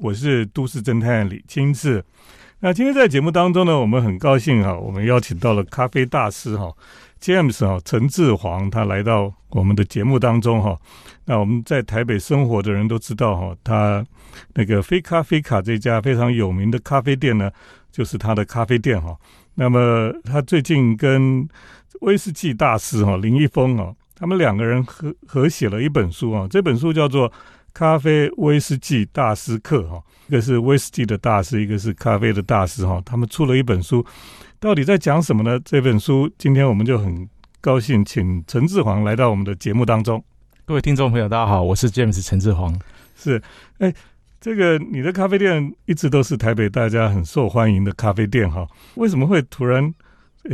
我是都市侦探李清志。那今天在节目当中呢，我们很高兴哈，我们邀请到了咖啡大师哈，James 哈陈志煌，他来到我们的节目当中哈。那我们在台北生活的人都知道哈，他那个非咖啡卡这家非常有名的咖啡店呢，就是他的咖啡店哈。那么他最近跟威士忌大师哈林一峰啊，他们两个人合合写了一本书啊，这本书叫做《咖啡威士忌大师课》哈。一个是威士忌的大师，一个是咖啡的大师，哈，他们出了一本书，到底在讲什么呢？这本书今天我们就很高兴，请陈志煌来到我们的节目当中。各位听众朋友，大家好，我是 James 陈志煌。是，哎，这个你的咖啡店一直都是台北大家很受欢迎的咖啡店，哈，为什么会突然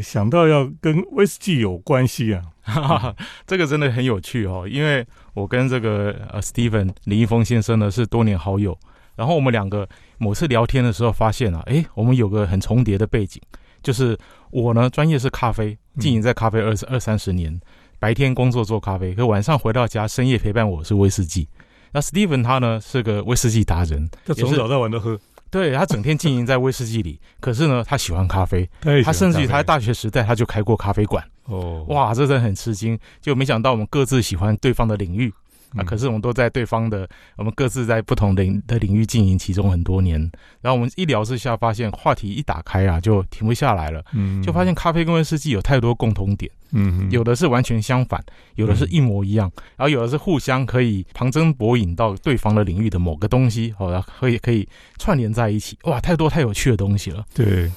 想到要跟威士忌有关系啊？这个真的很有趣哦，因为我跟这个呃 Steven 李易峰先生呢是多年好友。然后我们两个某次聊天的时候发现啊，哎，我们有个很重叠的背景，就是我呢专业是咖啡，经营在咖啡二十二三十年，白天工作做咖啡，可晚上回到家深夜陪伴我是威士忌。那 Steven 他呢是个威士忌达人，他从早到晚都喝，对他整天经营在威士忌里，可是呢他喜欢咖啡，他甚至于他在大学时代他就开过咖啡馆。哦，哇，这真的很吃惊，就没想到我们各自喜欢对方的领域。啊！可是我们都在对方的，我们各自在不同领的领域经营其中很多年。然后我们一聊之下，发现话题一打开啊，就停不下来了。嗯，就发现咖啡跟威士忌有太多共同点。嗯，有的是完全相反，有的是一模一样，然后有的是互相可以旁征博引到对方的领域的某个东西，好，可以可以串联在一起。哇，太多太有趣的东西了。对。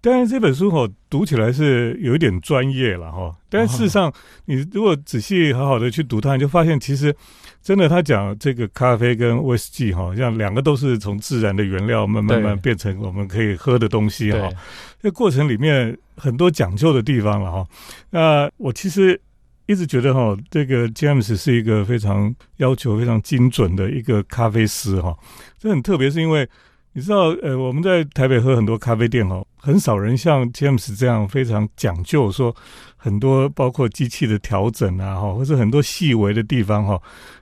当然，这本书哈读起来是有一点专业了哈。但事实上，你如果仔细好好的去读它，你就发现其实真的，他讲这个咖啡跟威士忌哈，像两个都是从自然的原料慢慢慢变成我们可以喝的东西哈。这过程里面很多讲究的地方了哈。那我其实一直觉得哈，这个 James 是一个非常要求非常精准的一个咖啡师哈。这很特别，是因为。你知道，呃，我们在台北喝很多咖啡店哦，很少人像 James 这样非常讲究，说很多包括机器的调整啊，哈，或者很多细微的地方哈。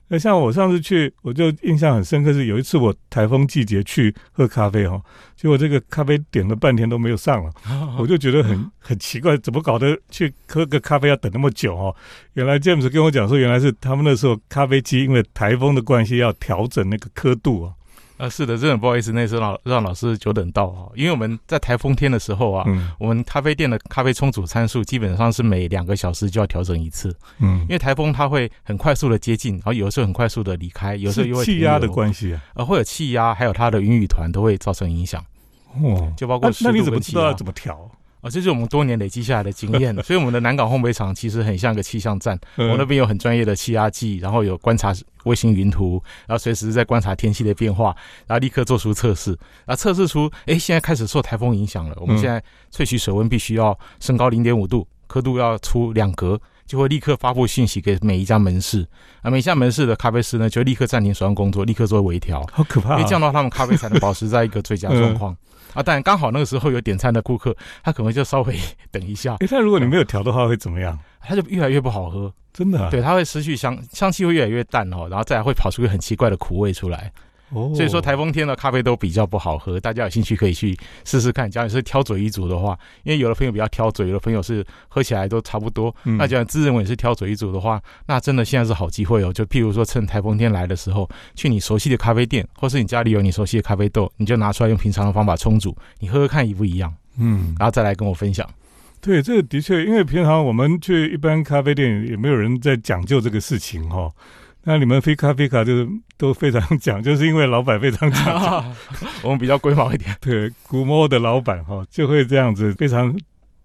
那像我上次去，我就印象很深刻，是有一次我台风季节去喝咖啡哈，结果这个咖啡点了半天都没有上了，我就觉得很很奇怪，怎么搞得去喝个咖啡要等那么久哦？原来 James 跟我讲说，原来是他们那时候咖啡机因为台风的关系要调整那个刻度啊。啊，是的，真的不好意思，那时候让让老师久等到哈，因为我们在台风天的时候啊，我们咖啡店的咖啡冲煮参数基本上是每两个小时就要调整一次，嗯，因为台风它会很快速的接近，然后有的时候很快速的离开，有时候因为气压的关系啊，呃，会有气压，还有它的云雨团都会造成影响，哦，就包括那你怎么知道要怎么调？啊，这是我们多年累积下来的经验，所以我们的南港烘焙厂其实很像个气象站。我那边有很专业的气压计，然后有观察卫星云图，然后随时在观察天气的变化，然后立刻做出测试。然后测试出，哎，现在开始受台风影响了。我们现在萃取水温必须要升高零点五度，刻度要出两格，就会立刻发布信息给每一家门市。啊，每一家门市的咖啡师呢，就立刻暂停手上工作，立刻做微调。好可怕！因为这样的话，他们咖啡才能保持在一个最佳状况。啊，但刚好那个时候有点餐的顾客，他可能就稍微 等一下。哎，但如果你没有调的话，会怎么样？它就越来越不好喝，真的。对，它会失去香，香气会越来越淡哦，然后再来会跑出一个很奇怪的苦味出来。哦，所以说台风天的咖啡都比较不好喝，大家有兴趣可以去试试看。假如是挑嘴一族的话，因为有的朋友比较挑嘴，有的朋友是喝起来都差不多。那假如自认为是挑嘴一族的话，那真的现在是好机会哦。就譬如说趁台风天来的时候，去你熟悉的咖啡店，或是你家里有你熟悉的咖啡豆，你就拿出来用平常的方法冲煮，你喝喝看一不一样。嗯，然后再来跟我分享。对，这个的确，因为平常我们去一般咖啡店，也没有人在讲究这个事情哈。那你们飞咖啡卡就是都非常讲，就是因为老板非常讲，我们比较龟毛一点。对，古摸的老板哈就会这样子非常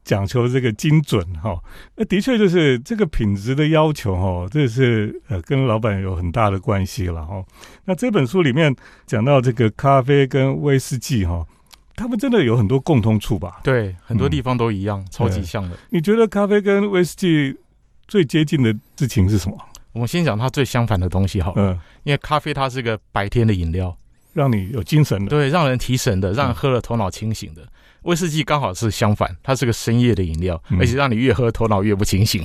讲求这个精准哈。那的确就是这个品质的要求哈，这是呃跟老板有很大的关系了哈。那这本书里面讲到这个咖啡跟威士忌哈，他们真的有很多共通处吧？对，很多地方都一样，超级像的。你觉得咖啡跟威士忌最接近的事情是什么？我们先讲它最相反的东西好了，因为咖啡它是个白天的饮料，让你有精神的，对，让人提神的，让人喝了头脑清醒的。威士忌刚好是相反，它是个深夜的饮料，而且让你越喝头脑越不清醒。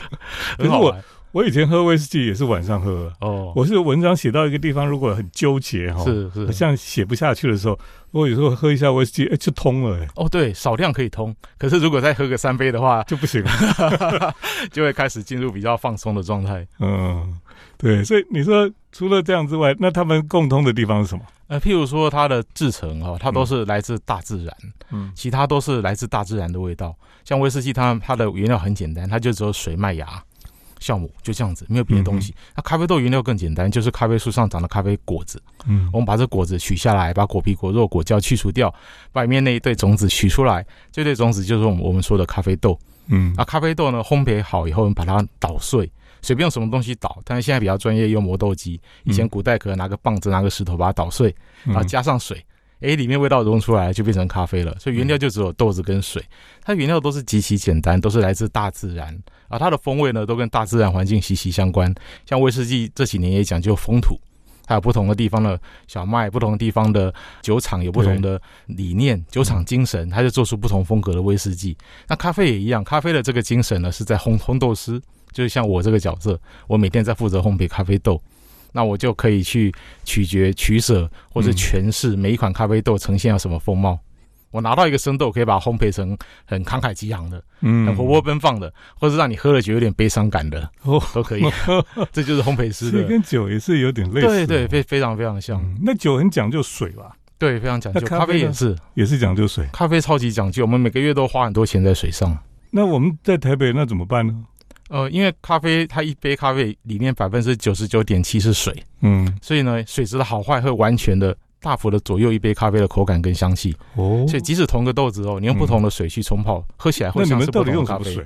可是我我以前喝威士忌也是晚上喝哦。我是文章写到一个地方，如果很纠结哈，是是，像写不下去的时候，我有时候喝一下威士忌，哎，就通了。哦，对，少量可以通，可是如果再喝个三杯的话，就不行了，就会开始进入比较放松的状态。嗯，对，所以你说除了这样之外，那他们共通的地方是什么？呃，譬如说它的制成哈，它都是来自大自然，嗯，其他都是来自大自然的味道。像威士忌，它它的原料很简单，它就只有水、麦芽、酵母，就这样子，没有别的东西。那咖啡豆原料更简单，就是咖啡树上长的咖啡果子，嗯，我们把这果子取下来，把果皮、果肉、果胶去除掉，把里面那一对种子取出来，这对种子就是我们我们说的咖啡豆，嗯，啊，咖啡豆呢烘焙好以后，我们把它捣碎。随便用什么东西捣，但是现在比较专业，用磨豆机。以前古代可能拿个棒子、拿个石头把它捣碎，然后加上水，哎，里面味道融出来就变成咖啡了。所以原料就只有豆子跟水，它原料都是极其简单，都是来自大自然啊。它的风味呢，都跟大自然环境息息相关。像威士忌这几年也讲究风土，它有不同的地方的小麦，不同的地方的酒厂有不同的理念、酒厂精神，它就做出不同风格的威士忌。那咖啡也一样，咖啡的这个精神呢，是在烘烘豆师。就是像我这个角色，我每天在负责烘焙咖啡豆，那我就可以去取决、取舍或者诠释每一款咖啡豆呈现了什么风貌。我拿到一个生豆，可以把它烘焙成很慷慨激昂的，嗯，很活泼奔放的，或者让你喝了酒有点悲伤感的，哦，都可以。这就是烘焙师的。跟酒也是有点类似，对对，非非常非常像。那酒很讲究水吧？对，非常讲究。咖啡也是，也是讲究水。咖啡超级讲究，我们每个月都花很多钱在水上。那我们在台北那怎么办呢？呃，因为咖啡它一杯咖啡里面百分之九十九点七是水，嗯，所以呢，水质的好坏会完全的大幅的左右一杯咖啡的口感跟香气。哦，所以即使同个豆子哦，你用不同的水去冲泡，喝起来会像是不同的咖啡。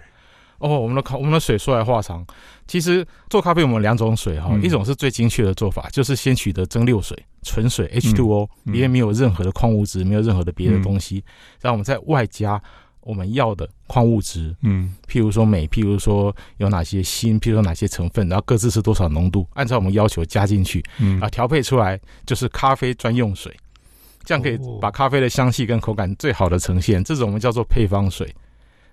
哦，我们的咖我们的水说来话长，其实做咖啡我们两种水哈，一种是最精确的做法，就是先取得蒸馏水，纯水 H2O，里面没有任何的矿物质，没有任何的别的东西，然后我们再外加。我们要的矿物质，嗯，譬如说镁，譬如说有哪些锌，譬如说哪些成分，然后各自是多少浓度，按照我们要求加进去，嗯啊，调配出来就是咖啡专用水，这样可以把咖啡的香气跟口感最好的呈现。这种我们叫做配方水，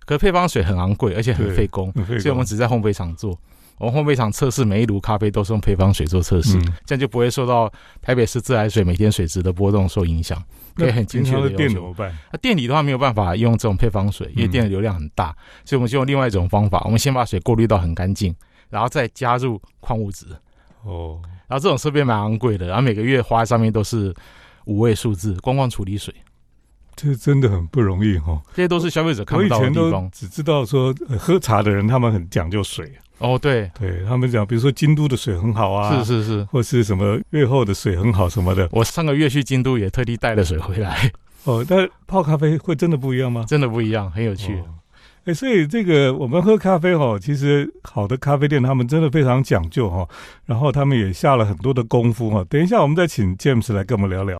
可配方水很昂贵，而且很费工，所以我们只在烘焙厂做。我们烘焙厂测试每一炉咖啡都是用配方水做测试，这样就不会受到台北市自来水每天水质的波动受影响。可以很精确的电怎么办？那店里的话没有办法用这种配方水，因为店的流量很大，所以我们就用另外一种方法。我们先把水过滤到很干净，然后再加入矿物质。哦，然后这种设备蛮昂贵的，然后每个月花在上面都是五位数字，光光处理水，这真的很不容易哈。这些都是消费者看不到的地方。只知道说喝茶的人他们很讲究水。哦，对，对他们讲，比如说京都的水很好啊，是是是，或是什么越后的水很好什么的。我上个月去京都也特地带了水回来。哦，但泡咖啡会真的不一样吗？真的不一样，很有趣。哎，所以这个我们喝咖啡哈，其实好的咖啡店他们真的非常讲究哈，然后他们也下了很多的功夫哈。等一下我们再请 James 来跟我们聊聊。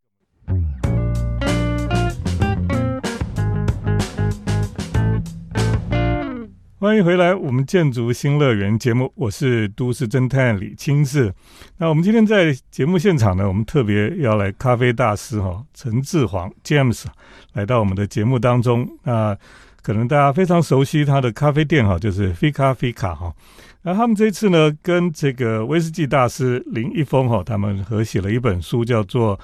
欢迎回来，我们建筑新乐园节目，我是都市侦探李清志。那我们今天在节目现场呢，我们特别要来咖啡大师哈陈志煌 James 来到我们的节目当中。那可能大家非常熟悉他的咖啡店哈，就是 Fika Fika 哈。那他们这次呢，跟这个威士忌大师林一峰哈，他们合写了一本书，叫做《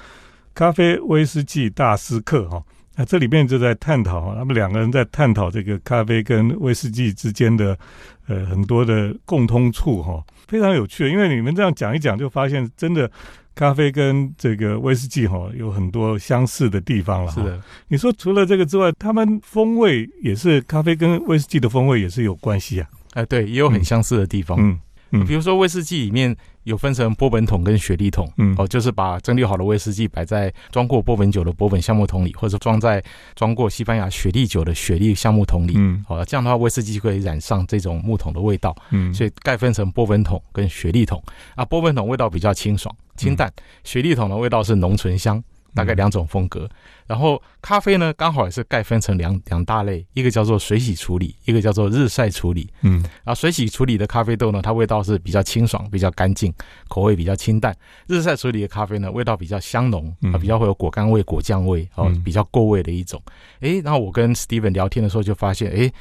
咖啡威士忌大师课》哈。那这里面就在探讨，他们两个人在探讨这个咖啡跟威士忌之间的，呃，很多的共通处哈，非常有趣。因为你们这样讲一讲，就发现真的咖啡跟这个威士忌哈有很多相似的地方了。是的，你说除了这个之外，他们风味也是咖啡跟威士忌的风味也是有关系啊。哎，对，也有很相似的地方。嗯。嗯，比如说威士忌里面有分成波本桶跟雪莉桶，嗯，哦，就是把蒸馏好的威士忌摆在装过波本酒的波本橡木桶里，或者装在装过西班牙雪莉酒的雪莉橡木桶里，嗯，好，这样的话威士忌就可以染上这种木桶的味道，嗯，所以概分成波本桶跟雪莉桶，啊，波本桶味道比较清爽清淡，雪莉桶的味道是浓醇香。大概两种风格，然后咖啡呢，刚好也是概分成两两大类，一个叫做水洗处理，一个叫做日晒处理。嗯，啊，水洗处理的咖啡豆呢，它味道是比较清爽、比较干净，口味比较清淡；日晒处理的咖啡呢，味道比较香浓，啊，比较会有果干味、果酱味，哦，比较过味的一种。诶，然后我跟 Steven 聊天的时候就发现，诶，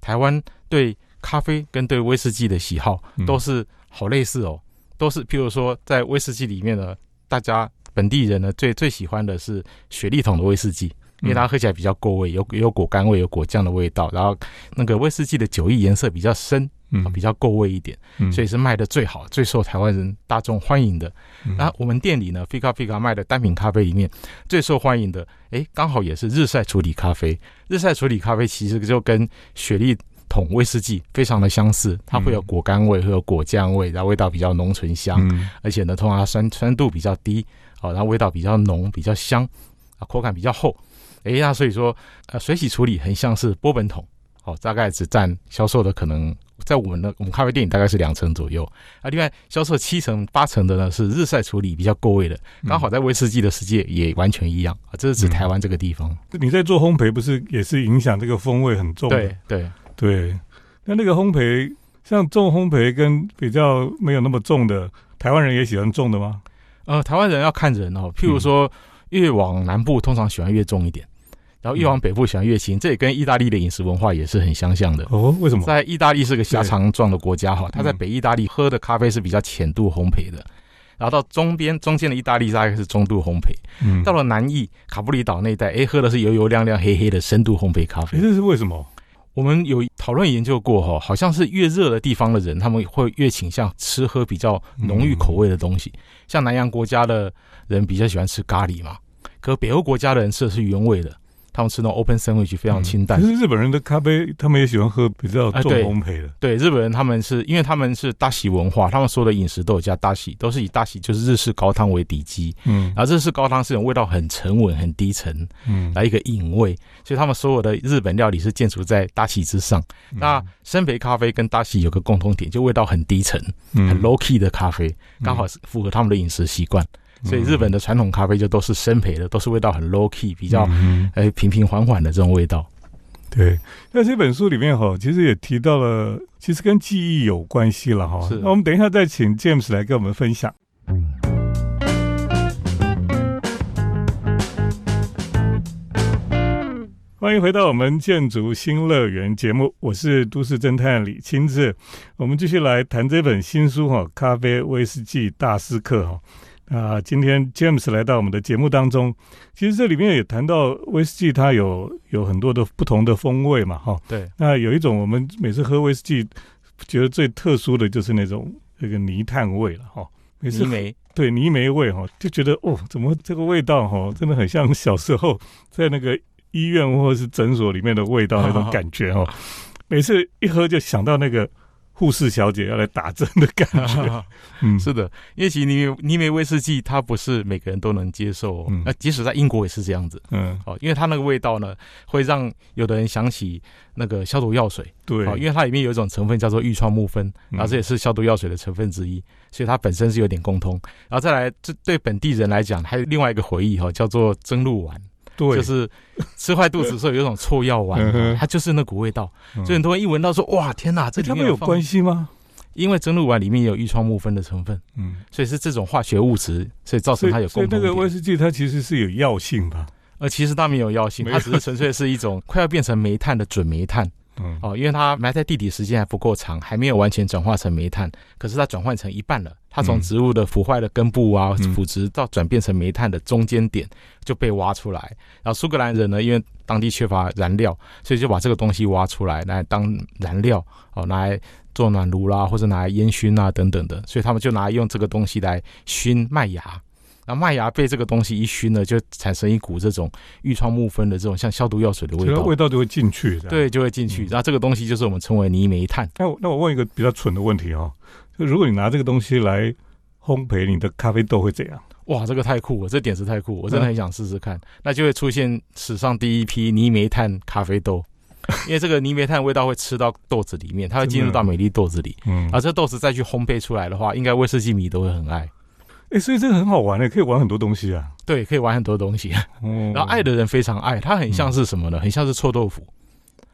台湾对咖啡跟对威士忌的喜好都是好类似哦，都是譬如说在威士忌里面呢，大家本地人呢最最喜欢的是雪莉桶的威士忌。因为它喝起来比较够味，有有果干味，有果酱的味道，然后那个威士忌的酒液颜色比较深，嗯，比较够味一点，所以是卖的最好、最受台湾人大众欢迎的。那我们店里呢，Fika Fika 卖的单品咖啡里面最受欢迎的，哎，刚好也是日晒处理咖啡。日晒处理咖啡其实就跟雪莉桶威士忌非常的相似，它会有果干味，会有果酱味，然后味道比较浓醇香，而且呢，通常酸酸度比较低，哦，然后味道比较浓，比较香，啊，口感比较厚。哎，呀所以说，呃，水洗处理很像是波本桶，哦，大概只占销售的可能，在我们的我们咖啡店里大概是两成左右。啊，另外销售七成八成的呢是日晒处理比较够味的，刚好在威士忌的世界也完全一样啊。这是指台湾这个地方。你在做烘焙，不是也是影响这个风味很重？对对对。那那个烘焙，像重烘焙跟比较没有那么重的，台湾人也喜欢重的吗？呃，台湾人要看人哦，譬如说。越往南部通常喜欢越重一点，然后越往北部喜欢越轻，这也跟意大利的饮食文化也是很相像的哦。为什么？在意大利是个狭长状的国家哈，它在北意大利喝的咖啡是比较浅度烘焙的，然后到中边中间的意大利大概是中度烘焙，嗯，到了南意卡布里岛那一带，哎，喝的是油油亮亮黑黑的深度烘焙咖啡。这是为什么？我们有讨论研究过哈，好像是越热的地方的人，他们会越倾向吃喝比较浓郁口味的东西，像南洋国家的人比较喜欢吃咖喱嘛。可北欧国家的人吃的是原味的，他们吃那种 open sandwich 非常清淡。其实日本人的咖啡，他们也喜欢喝比较重烘焙的。对日本人，他们是因为他们是大喜文化，他们所有的饮食都有加大喜，都是以大喜就是日式高汤为底基。嗯，然后日式高汤是种味道很沉稳、很低沉，嗯，来一个隐味，所以他们所有的日本料理是建筑在大喜之上。那生培咖啡跟大喜有个共同点，就味道很低沉、很 low key 的咖啡，刚好是符合他们的饮食习惯。所以日本的传统咖啡就都是生培的，都是味道很 low key，比较呃平平缓缓的这种味道。对，那这本书里面哈，其实也提到了，其实跟记忆有关系了哈。那我们等一下再请 James 来跟我们分享。欢迎回到我们建筑新乐园节目，我是都市侦探李清志。我们继续来谈这本新书哈，《咖啡威士忌大师课》哈。啊，今天 James 来到我们的节目当中，其实这里面也谈到威士忌，它有有很多的不同的风味嘛，哈。对。那有一种我们每次喝威士忌，觉得最特殊的就是那种那个泥炭味了，哈。泥煤。对，泥煤味哈，就觉得哦，怎么这个味道哈，真的很像小时候 在那个医院或者是诊所里面的味道那种 感觉哈。每次一喝就想到那个。护士小姐要来打针的感觉，嗯，是的，因为其实尼尼梅威士忌它不是每个人都能接受，嗯，那即使在英国也是这样子，嗯，哦，因为它那个味道呢，会让有的人想起那个消毒药水，对，因为它里面有一种成分叫做愈创木酚，然后这也是消毒药水的成分之一，所以它本身是有点共通，然后再来，这对本地人来讲，还有另外一个回忆哈，叫做蒸鹿丸。对，就是吃坏肚子的时候有一种臭药丸，它就是那股味道，所以很多人一闻到说哇天哪，这里面有关系吗？因为蒸鹿丸里面有异创木酚的成分，嗯，所以是这种化学物质，所以造成它有共同那个威士忌它其实是有药性吧？呃，其实它没有药性，它只是纯粹是一种快要变成煤炭的准煤炭。嗯哦，因为它埋在地底时间还不够长，还没有完全转化成煤炭，可是它转换成一半了。它从植物的腐坏的根部啊、腐殖到转变成煤炭的中间点就被挖出来。然后苏格兰人呢，因为当地缺乏燃料，所以就把这个东西挖出来来当燃料，哦，拿来做暖炉啦，或者拿来烟熏啊等等的。所以他们就拿来用这个东西来熏麦芽。那麦芽被这个东西一熏呢，就产生一股这种愈创木酚的这种像消毒药水的味道，味道就会进去。对，就会进去。然后这个东西就是我们称为泥煤炭。那我那我问一个比较蠢的问题哦，就如果你拿这个东西来烘焙你的咖啡豆会怎样？哇，这个太酷了，这点子太酷，我真的很想试试看。那就会出现史上第一批泥煤炭咖啡豆，因为这个泥煤炭味道会吃到豆子里面，它会进入到美丽豆子里。嗯，而这豆子再去烘焙出来的话，应该威士忌迷都会很爱。哎，所以这个很好玩的，可以玩很多东西啊。对，可以玩很多东西。嗯 然后爱的人非常爱，它很像是什么呢？很像是臭豆腐，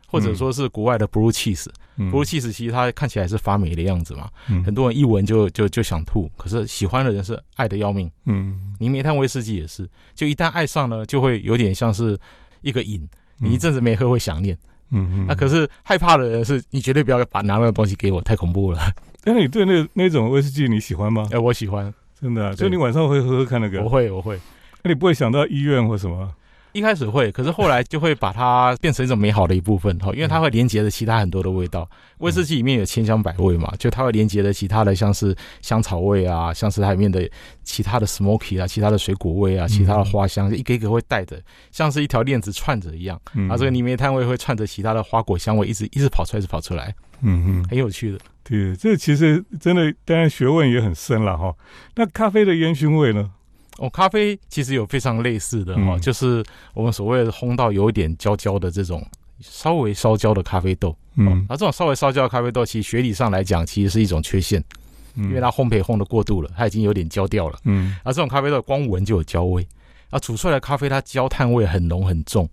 或者说是国外的 blue cheese。blue cheese 其实它看起来是发霉的样子嘛，很多人一闻就就就想吐。可是喜欢的人是爱的要命。嗯，泥煤炭威士忌也是，就一旦爱上了，就会有点像是一个瘾。你一阵子没喝会想念，嗯嗯。那可是害怕的人是你绝对不要把拿那个东西给我，太恐怖了。那你对那那种威士忌你喜欢吗？哎，我喜欢，真的。所以你晚上会喝喝看那个？我会，我会。那你不会想到医院或什么？一开始会，可是后来就会把它变成一种美好的一部分哈，因为它会连接着其他很多的味道。威士忌里面有千香百味嘛，就它会连接着其他的，像是香草味啊，像是它里面的其他的 smoky 啊，其他的水果味啊，其他的花香，一个一个会带着，像是一条链子串着一样。啊，这个泥煤炭味会串着其他的花果香味，一直一直跑出来，一直跑出来。嗯嗯，很有趣的。对，这其实真的，当然学问也很深了哈。那咖啡的烟熏味呢？哦，咖啡其实有非常类似的哈，就是我们所谓的烘到有一点焦焦的这种稍微烧焦的咖啡豆。嗯，而这种稍微烧焦的咖啡豆，其实学理上来讲，其实是一种缺陷，因为它烘焙烘的过度了，它已经有点焦掉了。嗯，而这种咖啡豆光闻就有焦味，啊，煮出来的咖啡它焦炭味很浓很重，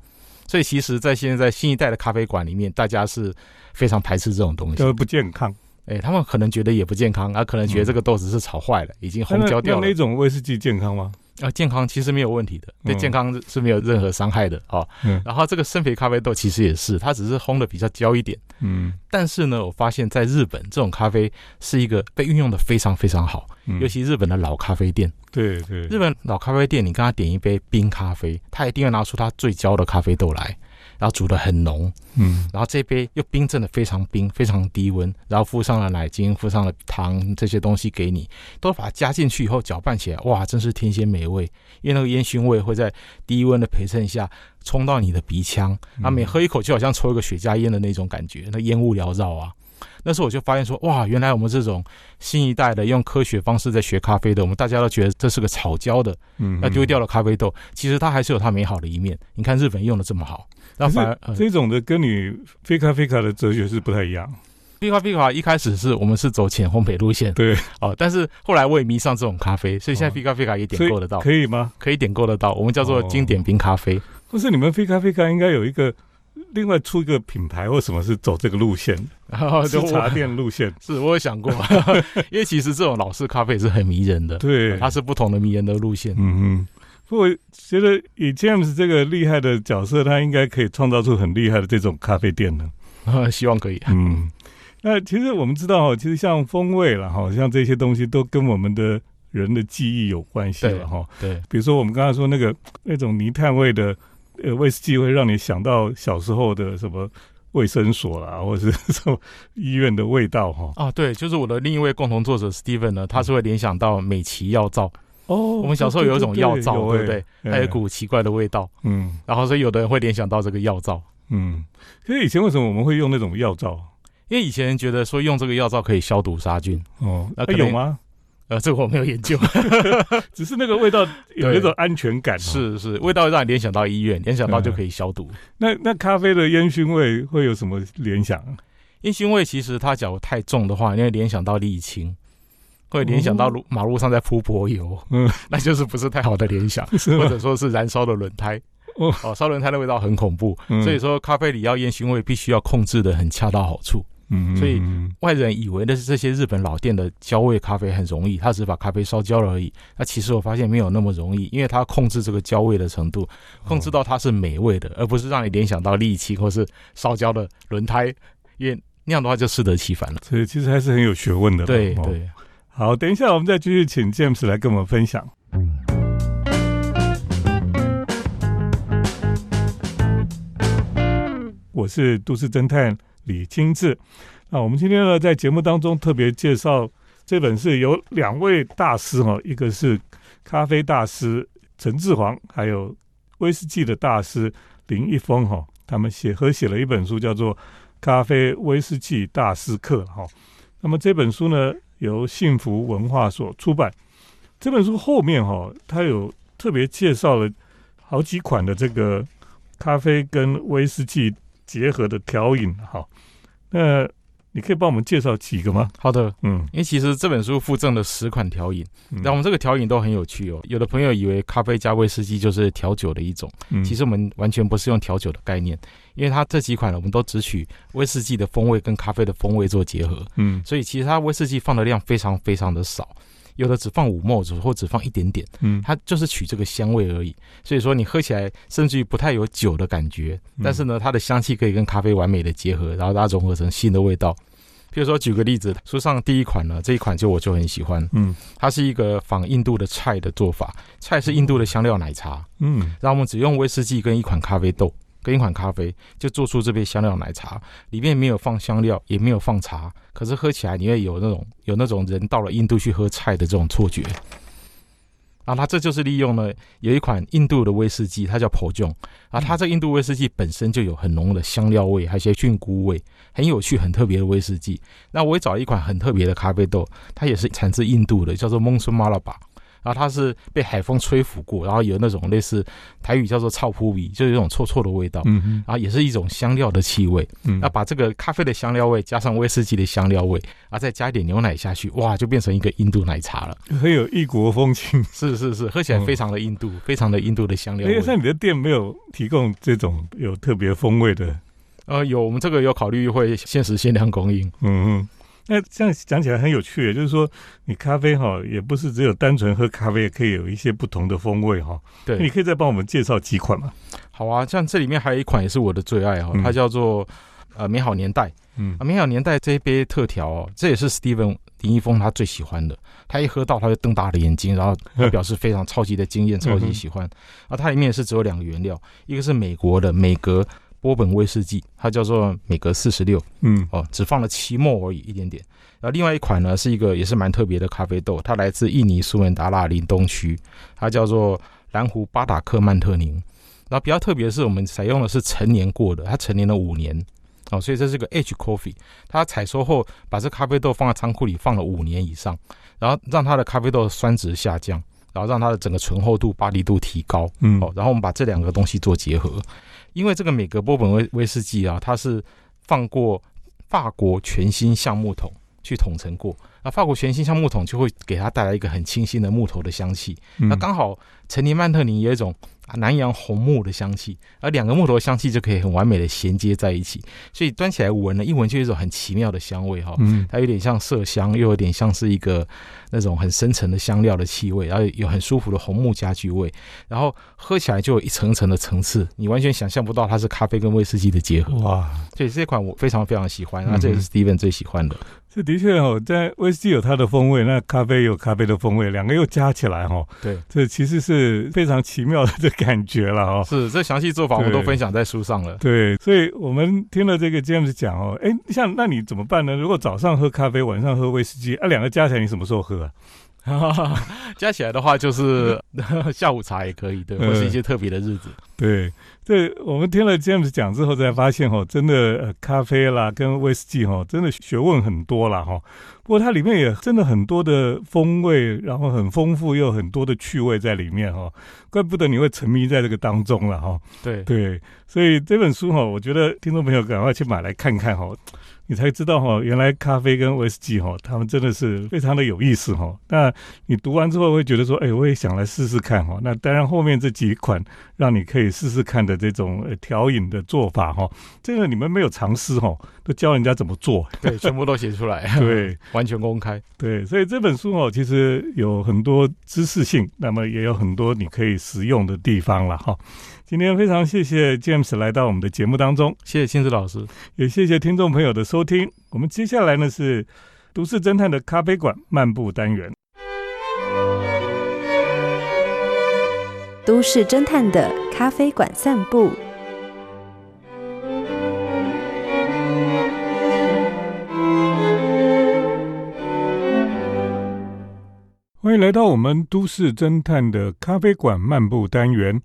所以其实，在现在新一代的咖啡馆里面，大家是非常排斥这种东西，不健康。哎，他们可能觉得也不健康，啊，可能觉得这个豆子是炒坏了，已经烘焦掉了。那种威士忌健康吗？啊，健康其实没有问题的，对健康是没有任何伤害的啊。然后这个生培咖啡豆其实也是，它只是烘的比较焦一点。嗯，但是呢，我发现在日本这种咖啡是一个被运用的非常非常好，尤其日本的老咖啡店。对对，日本老咖啡店，你跟他点一杯冰咖啡，他一定要拿出他最焦的咖啡豆来。然后煮的很浓，嗯，然后这杯又冰镇的非常冰，非常低温，然后附上了奶精，附上了糖这些东西给你，都把它加进去以后搅拌起来，哇，真是天仙美味！因为那个烟熏味会在低温的陪衬下冲到你的鼻腔，啊，每喝一口就好像抽一个雪茄烟的那种感觉，那烟雾缭绕啊。那时候我就发现说，哇，原来我们这种新一代的用科学方式在学咖啡的，我们大家都觉得这是个炒焦的，嗯，要丢掉了咖啡豆，其实它还是有它美好的一面。你看日本用的这么好，那反而这种的跟你非咖啡卡的哲学是不太一样。非咖啡卡一开始是我们是走浅烘焙路线，对，哦，但是后来我也迷上这种咖啡，所以现在非咖啡卡也点购得到，可以吗？可以点购得到，我们叫做经典冰咖啡。不是你们非咖啡卡应该有一个。另外出一个品牌，或什么是走这个路线？是茶店路线？是我有想过，因为其实这种老式咖啡是很迷人的，对，它是不同的迷人的路线。嗯嗯，我觉得以 James 这个厉害的角色，他应该可以创造出很厉害的这种咖啡店呢。啊，希望可以。嗯，那其实我们知道哈，其实像风味了哈，像这些东西都跟我们的人的记忆有关系了哈。对，比如说我们刚才说那个那种泥炭味的。呃，威士忌会让你想到小时候的什么卫生所啦，或者是什么医院的味道哈。啊，对，就是我的另一位共同作者 Steven 呢，他是会联想到美奇药皂。哦，我们小时候有一种药皂，对不对？它有一股奇怪的味道。嗯，然后所以有的人会联想到这个药皂。嗯，可是以前为什么我们会用那种药皂？因为以前觉得说用这个药皂可以消毒杀菌。哦，那有吗？呃，这个我没有研究，只是那个味道有一种安全感。是是，味道让你联想到医院，联想到就可以消毒。那那咖啡的烟熏味会有什么联想？烟熏味其实它假如太重的话，你会联想到沥青，会联想到路马路上在铺柏油，嗯，那就是不是太好的联想，或者说是燃烧的轮胎。哦，烧轮胎的味道很恐怖，所以说咖啡里要烟熏味必须要控制的很恰到好处。嗯，所以外人以为的是这些日本老店的焦味咖啡很容易，他只是把咖啡烧焦了而已。那其实我发现没有那么容易，因为它控制这个焦味的程度，控制到它是美味的，而不是让你联想到沥青或是烧焦的轮胎，因为那样的话就适得其反了。所以其实还是很有学问的。对对，好，等一下我们再继续请 James 来跟我们分享。我是都市侦探。李金志，那我们今天呢，在节目当中特别介绍这本是由两位大师哈，一个是咖啡大师陈志煌，还有威士忌的大师林一峰哈，他们写合写了一本书，叫做《咖啡威士忌大师课》哈。那么这本书呢，由幸福文化所出版。这本书后面哈，它有特别介绍了好几款的这个咖啡跟威士忌。结合的调饮，哈，那你可以帮我们介绍几个吗？好的，嗯，因为其实这本书附赠了十款调饮，那我们这个调饮都很有趣哦。有的朋友以为咖啡加威士忌就是调酒的一种，其实我们完全不是用调酒的概念，因为它这几款我们都只取威士忌的风味跟咖啡的风味做结合，嗯，所以其实它威士忌放的量非常非常的少。有的只放五沫子或只放一点点，嗯，它就是取这个香味而已。所以说你喝起来甚至于不太有酒的感觉，但是呢，它的香气可以跟咖啡完美的结合，然后它融合成新的味道。比如说举个例子，书上第一款呢，这一款就我就很喜欢，嗯，它是一个仿印度的菜的做法，菜是印度的香料奶茶，嗯，然后我们只用威士忌跟一款咖啡豆。跟一款咖啡就做出这杯香料奶茶，里面没有放香料，也没有放茶，可是喝起来你会有那种有那种人到了印度去喝菜的这种错觉。啊，它这就是利用了有一款印度的威士忌，它叫 p o j o n 啊，它这印度威士忌本身就有很浓的香料味，还有一些菌菇味，很有趣、很特别的威士忌。那我也找了一款很特别的咖啡豆，它也是产自印度的，叫做蒙孙马拉巴。然后它是被海风吹拂过，然后有那种类似台语叫做“臭扑鼻”，就有一种臭臭的味道。嗯嗯。然后也是一种香料的气味。嗯。那把这个咖啡的香料味加上威士忌的香料味，然后再加一点牛奶下去，哇，就变成一个印度奶茶了。很有异国风情。是是是，喝起来非常的印度，非常的印度的香料。哎，像你的店没有提供这种有特别风味的？呃，有，我们这个有考虑会限时限量供应。嗯嗯。那这样讲起来很有趣，就是说你咖啡哈，也不是只有单纯喝咖啡，也可以有一些不同的风味哈。对，你可以再帮我们介绍几款吗？好啊，像这里面还有一款也是我的最爱哈，它叫做呃美好年代。嗯，美好年代这一杯特调哦，这也是 Steven 林一峰他最喜欢的。他一喝到他就瞪大了眼睛，然后他表示非常超级的惊艳，超级喜欢。啊，它里面是只有两个原料，一个是美国的美格。波本威士忌，它叫做美格四十六，嗯，哦，只放了七沫而已，一点点。然后另外一款呢，是一个也是蛮特别的咖啡豆，它来自印尼苏门答腊林东区，它叫做蓝湖巴达克曼特宁。然后比较特别的是，我们采用的是陈年过的，它陈年了五年，哦，所以这是个 H coffee。它采收后把这咖啡豆放在仓库里放了五年以上，然后让它的咖啡豆酸值下降，然后让它的整个醇厚度、巴黎度提高，嗯，哦，然后我们把这两个东西做结合。因为这个美格波本威威士忌啊，它是放过法国全新橡木桶去桶陈过，那法国全新橡木桶就会给它带来一个很清新的木头的香气。那刚好陈年曼特宁有一种。南洋红木的香气，而两个木头的香气就可以很完美的衔接在一起，所以端起来闻呢，一闻就有一种很奇妙的香味哈，嗯，它有点像麝香，又有点像是一个那种很深沉的香料的气味，然后有很舒服的红木家具味，然后喝起来就有一层层的层次，你完全想象不到它是咖啡跟威士忌的结合。哇，所以这款我非常非常喜欢，那这也是 Steven 最喜欢的。这的确哦，在威士忌有它的风味，那咖啡有咖啡的风味，两个又加起来哈，对，这其实是非常奇妙的 感觉了哦。是，这详细做法我们都分享在书上了。对，所以我们听了这个 James 讲哦，哎，像那你怎么办呢？如果早上喝咖啡，晚上喝威士忌，啊，两个加起来你什么时候喝啊？加起来的话，就是 下午茶也可以，对，或是一些特别的日子。对，这我们听了 James 讲之后，才发现哦，真的咖啡啦跟威士忌哈，真的学问很多啦哈。不过它里面也真的很多的风味，然后很丰富，又很多的趣味在里面哈。怪不得你会沉迷在这个当中了哈。对对，所以这本书哈，我觉得听众朋友赶快去买来看看哈。你才知道哈，原来咖啡跟威士忌哈，他们真的是非常的有意思哈。那你读完之后会觉得说，哎，我也想来试试看哈。那当然后面这几款让你可以试试看的这种调饮的做法哈，这个你们没有尝试哈，都教人家怎么做，对，全部都写出来，对，完全公开，对。所以这本书哦，其实有很多知识性，那么也有很多你可以实用的地方了哈。今天非常谢谢 James 来到我们的节目当中，谢谢亲子老师，也谢谢听众朋友的收听。我们接下来呢是都市侦探的咖啡馆漫步单元，都市侦探的咖啡馆散步。欢迎来到我们都市侦探的咖啡馆漫步单元。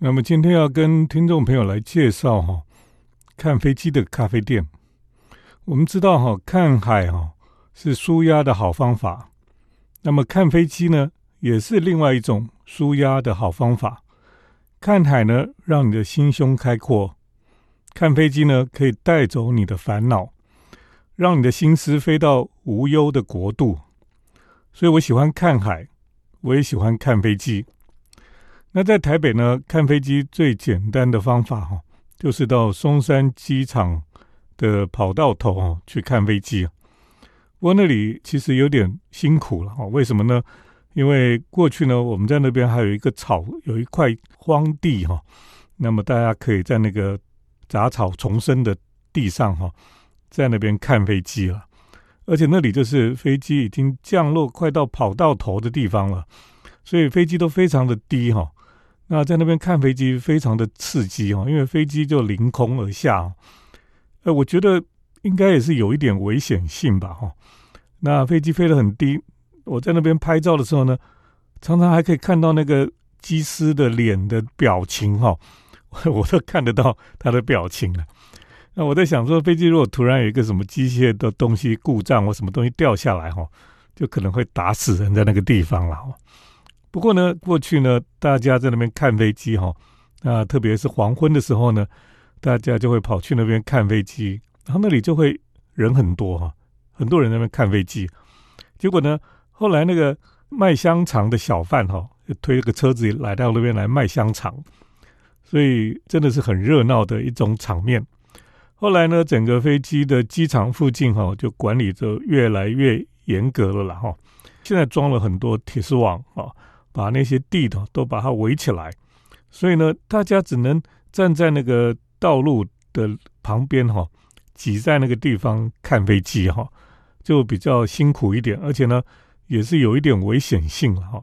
那么今天要跟听众朋友来介绍哈，看飞机的咖啡店。我们知道哈，看海哈是舒压的好方法。那么看飞机呢，也是另外一种舒压的好方法。看海呢，让你的心胸开阔；看飞机呢，可以带走你的烦恼，让你的心思飞到无忧的国度。所以我喜欢看海，我也喜欢看飞机。那在台北呢，看飞机最简单的方法哈，就是到松山机场的跑道头哦去看飞机。不过那里其实有点辛苦了哈，为什么呢？因为过去呢，我们在那边还有一个草，有一块荒地哈，那么大家可以在那个杂草丛生的地上哈，在那边看飞机了，而且那里就是飞机已经降落快到跑道头的地方了，所以飞机都非常的低哈。那在那边看飞机非常的刺激哈，因为飞机就凌空而下，呃，我觉得应该也是有一点危险性吧哈。那飞机飞得很低，我在那边拍照的时候呢，常常还可以看到那个机师的脸的表情哈，我都看得到他的表情了。那我在想说，飞机如果突然有一个什么机械的东西故障或什么东西掉下来哈，就可能会打死人在那个地方了哈。不过呢，过去呢，大家在那边看飞机哈，啊，特别是黄昏的时候呢，大家就会跑去那边看飞机，然后那里就会人很多哈。很多人在那边看飞机，结果呢，后来那个卖香肠的小贩哈，就推了个车子来到那边来卖香肠，所以真的是很热闹的一种场面。后来呢，整个飞机的机场附近哈，就管理就越来越严格了了哈。现在装了很多铁丝网啊，把那些地头都把它围起来，所以呢，大家只能站在那个道路的旁边哈，挤在那个地方看飞机哈。就比较辛苦一点，而且呢，也是有一点危险性了哈。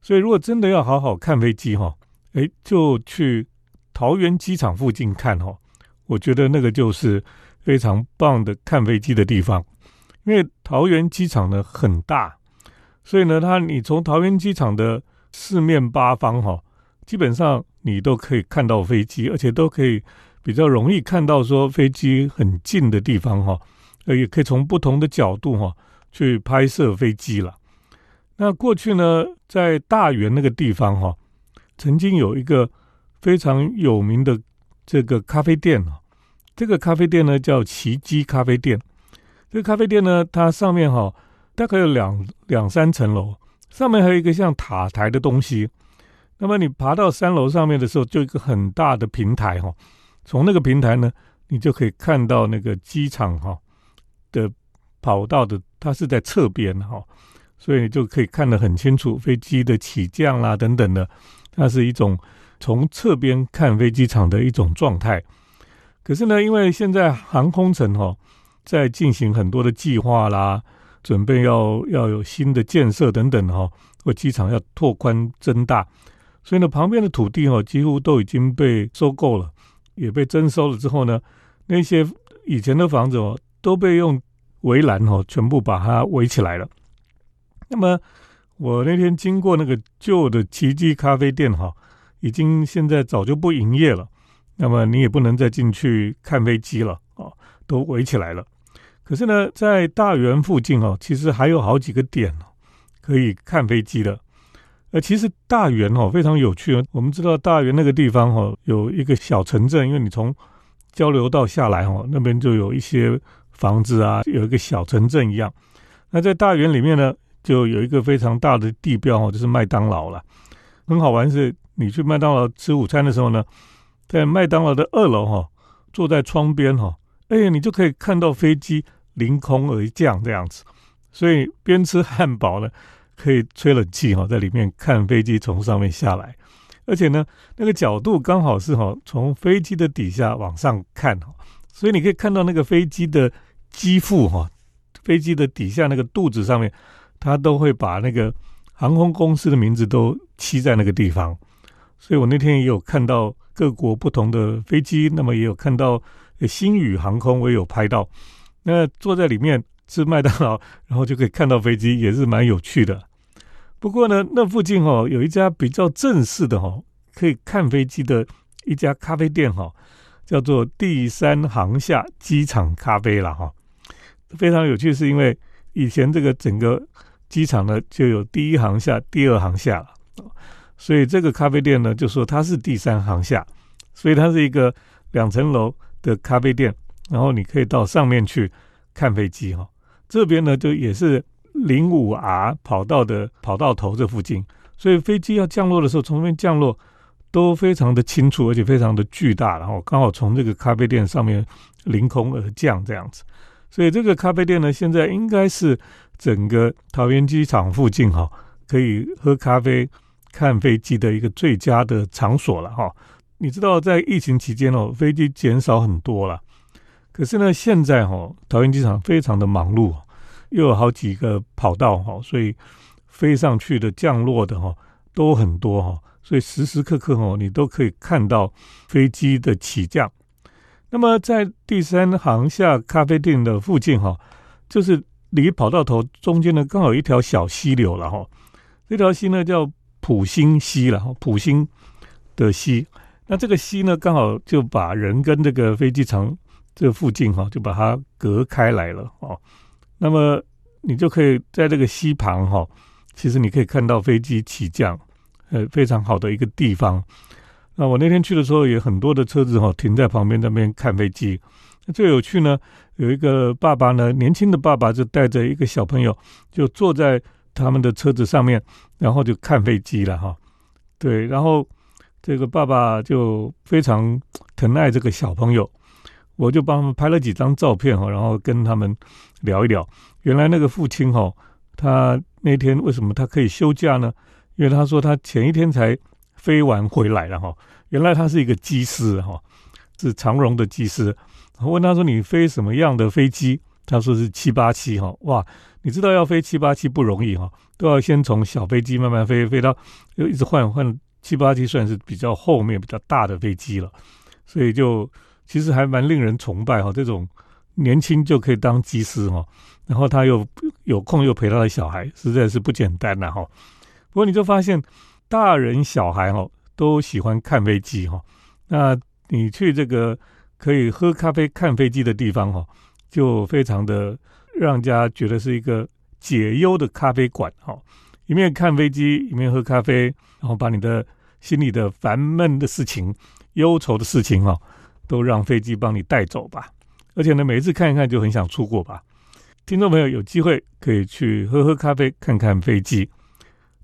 所以如果真的要好好看飞机哈，哎，就去桃园机场附近看哈。我觉得那个就是非常棒的看飞机的地方，因为桃园机场呢很大，所以呢，它你从桃园机场的四面八方哈，基本上你都可以看到飞机，而且都可以比较容易看到说飞机很近的地方哈。呃，也可以从不同的角度哈去拍摄飞机了。那过去呢，在大园那个地方哈，曾经有一个非常有名的这个咖啡店啊。这个咖啡店呢叫奇迹咖啡店。这个咖啡店呢，它上面哈大概有两两三层楼，上面还有一个像塔台的东西。那么你爬到三楼上面的时候，就一个很大的平台哈。从那个平台呢，你就可以看到那个机场哈。的跑道的，它是在侧边哈，所以就可以看得很清楚飞机的起降啦等等的，它是一种从侧边看飞机场的一种状态。可是呢，因为现在航空城哈在进行很多的计划啦，准备要要有新的建设等等哈，或机场要拓宽增大，所以呢，旁边的土地哈几乎都已经被收购了，也被征收了之后呢，那些以前的房子哦。都被用围栏哈全部把它围起来了。那么我那天经过那个旧的奇迹咖啡店哈，已经现在早就不营业了。那么你也不能再进去看飞机了啊，都围起来了。可是呢，在大园附近哦，其实还有好几个点哦可以看飞机的。呃，其实大园哦非常有趣哦。我们知道大园那个地方哈有一个小城镇，因为你从交流道下来哈，那边就有一些。房子啊，有一个小城镇一样。那在大园里面呢，就有一个非常大的地标哦，就是麦当劳了。很好玩是，你去麦当劳吃午餐的时候呢，在麦当劳的二楼哈，坐在窗边哈，哎，你就可以看到飞机凌空而降这样子。所以边吃汉堡呢，可以吹冷气哈，在里面看飞机从上面下来，而且呢，那个角度刚好是哈，从飞机的底下往上看哈，所以你可以看到那个飞机的。机腹哈，飞机的底下那个肚子上面，它都会把那个航空公司的名字都漆在那个地方。所以我那天也有看到各国不同的飞机，那么也有看到星宇航空，我也有拍到。那坐在里面吃麦当劳，然后就可以看到飞机，也是蛮有趣的。不过呢，那附近哦有一家比较正式的哈，可以看飞机的一家咖啡店哈，叫做第三航厦机场咖啡了哈。非常有趣，是因为以前这个整个机场呢就有第一航厦、第二航厦了，所以这个咖啡店呢就说它是第三航厦，所以它是一个两层楼的咖啡店，然后你可以到上面去看飞机哈。这边呢就也是零五 R 跑道的跑道头这附近，所以飞机要降落的时候从那边降落都非常的清楚，而且非常的巨大，然后刚好从这个咖啡店上面凌空而降这样子。所以这个咖啡店呢，现在应该是整个桃园机场附近哈，可以喝咖啡、看飞机的一个最佳的场所了哈。你知道，在疫情期间哦，飞机减少很多了，可是呢，现在哈，桃园机场非常的忙碌，又有好几个跑道哈，所以飞上去的、降落的哈都很多哈，所以时时刻刻哈，你都可以看到飞机的起降。那么在第三航厦咖啡店的附近哈，就是离跑道头中间呢，刚好一条小溪流了哈，这条溪呢叫普兴溪了哈，普兴的溪。那这个溪呢，刚好就把人跟这个飞机场这附近哈，就把它隔开来了哦。那么你就可以在这个溪旁哈，其实你可以看到飞机起降，呃，非常好的一个地方。那我那天去的时候，也很多的车子哈停在旁边那边看飞机。最有趣呢，有一个爸爸呢，年轻的爸爸就带着一个小朋友，就坐在他们的车子上面，然后就看飞机了哈。对，然后。这个爸爸就非常疼爱这个小朋友，我就帮他们拍了几张照片哈，然后跟他们聊一聊。原来那个父亲哈，他那天为什么他可以休假呢？因为他说他前一天才飞完回来了哈。原来他是一个机师哈，是长荣的机师。我问他说：“你飞什么样的飞机？”他说是七八七哈。哇，你知道要飞七八七不容易哈，都要先从小飞机慢慢飞，飞到又一直换换。七八七算是比较后面比较大的飞机了，所以就其实还蛮令人崇拜哈。这种年轻就可以当机师哈，然后他又有空又陪他的小孩，实在是不简单呐哈。不过你就发现大人小孩哈都喜欢看飞机哈。那你去这个可以喝咖啡看飞机的地方哈，就非常的让家觉得是一个解忧的咖啡馆哈。一面看飞机，一面喝咖啡，然后把你的心里的烦闷的事情、忧愁的事情啊，都让飞机帮你带走吧。而且呢，每一次看一看就很想出国吧。听众朋友有机会可以去喝喝咖啡，看看飞机。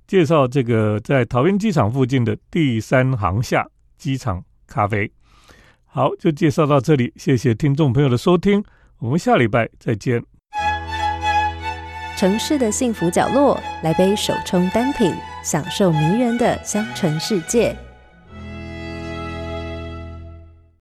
介绍这个在桃园机场附近的第三航厦机场咖啡。好，就介绍到这里，谢谢听众朋友的收听，我们下礼拜再见。城市的幸福角落，来杯手冲单品，享受迷人的香醇世界。